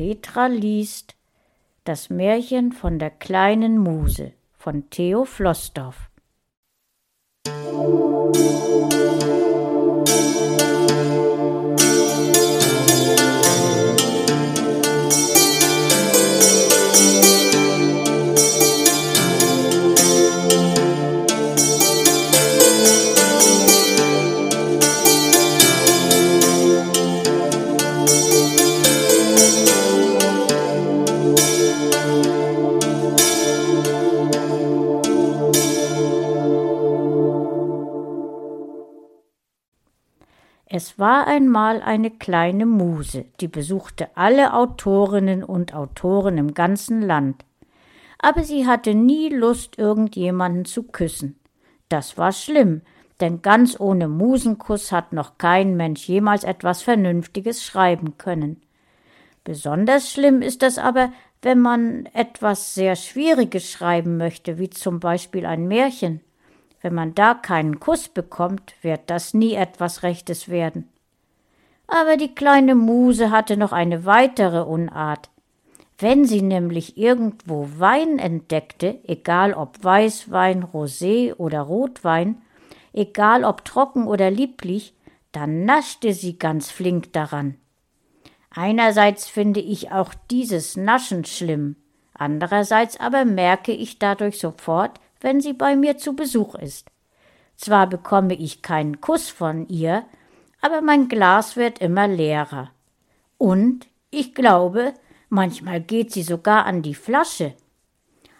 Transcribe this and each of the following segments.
Petra liest Das Märchen von der kleinen Muse von Theo Flossdorf. Es war einmal eine kleine Muse, die besuchte alle Autorinnen und Autoren im ganzen Land. Aber sie hatte nie Lust, irgendjemanden zu küssen. Das war schlimm, denn ganz ohne Musenkuss hat noch kein Mensch jemals etwas Vernünftiges schreiben können. Besonders schlimm ist es aber, wenn man etwas sehr Schwieriges schreiben möchte, wie zum Beispiel ein Märchen. Wenn man da keinen Kuss bekommt, wird das nie etwas Rechtes werden. Aber die kleine Muse hatte noch eine weitere Unart. Wenn sie nämlich irgendwo Wein entdeckte, egal ob Weißwein, Rosé oder Rotwein, egal ob trocken oder lieblich, dann naschte sie ganz flink daran. Einerseits finde ich auch dieses Naschen schlimm, andererseits aber merke ich dadurch sofort, wenn sie bei mir zu Besuch ist. Zwar bekomme ich keinen Kuss von ihr, aber mein Glas wird immer leerer. Und ich glaube, manchmal geht sie sogar an die Flasche.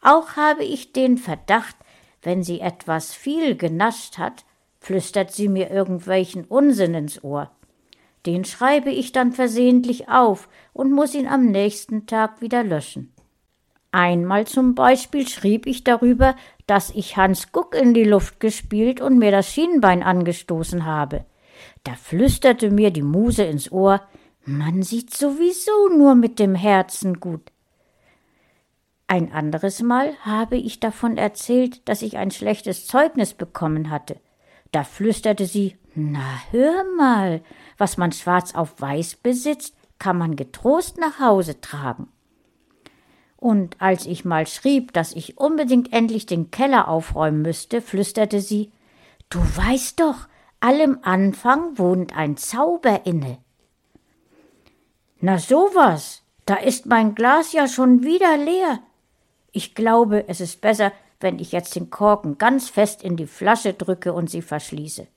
Auch habe ich den Verdacht, wenn sie etwas viel genascht hat, flüstert sie mir irgendwelchen Unsinn ins Ohr. Den schreibe ich dann versehentlich auf und muss ihn am nächsten Tag wieder löschen. Einmal zum Beispiel schrieb ich darüber, dass ich Hans Guck in die Luft gespielt und mir das Schienbein angestoßen habe. Da flüsterte mir die Muse ins Ohr, man sieht sowieso nur mit dem Herzen gut. Ein anderes Mal habe ich davon erzählt, dass ich ein schlechtes Zeugnis bekommen hatte. Da flüsterte sie, na hör mal, was man schwarz auf weiß besitzt, kann man getrost nach Hause tragen. Und als ich mal schrieb, dass ich unbedingt endlich den Keller aufräumen müsste, flüsterte sie Du weißt doch, allem Anfang wohnt ein Zauber inne. Na sowas, da ist mein Glas ja schon wieder leer. Ich glaube, es ist besser, wenn ich jetzt den Korken ganz fest in die Flasche drücke und sie verschließe.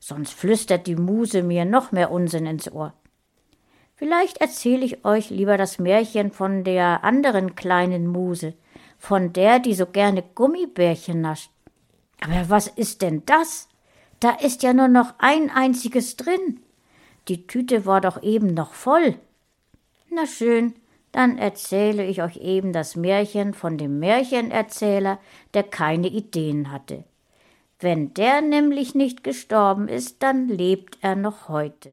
Sonst flüstert die Muse mir noch mehr Unsinn ins Ohr. Vielleicht erzähle ich euch lieber das Märchen von der anderen kleinen Muse, von der, die so gerne Gummibärchen nascht. Aber was ist denn das? Da ist ja nur noch ein einziges drin. Die Tüte war doch eben noch voll. Na schön, dann erzähle ich euch eben das Märchen von dem Märchenerzähler, der keine Ideen hatte. Wenn der nämlich nicht gestorben ist, dann lebt er noch heute.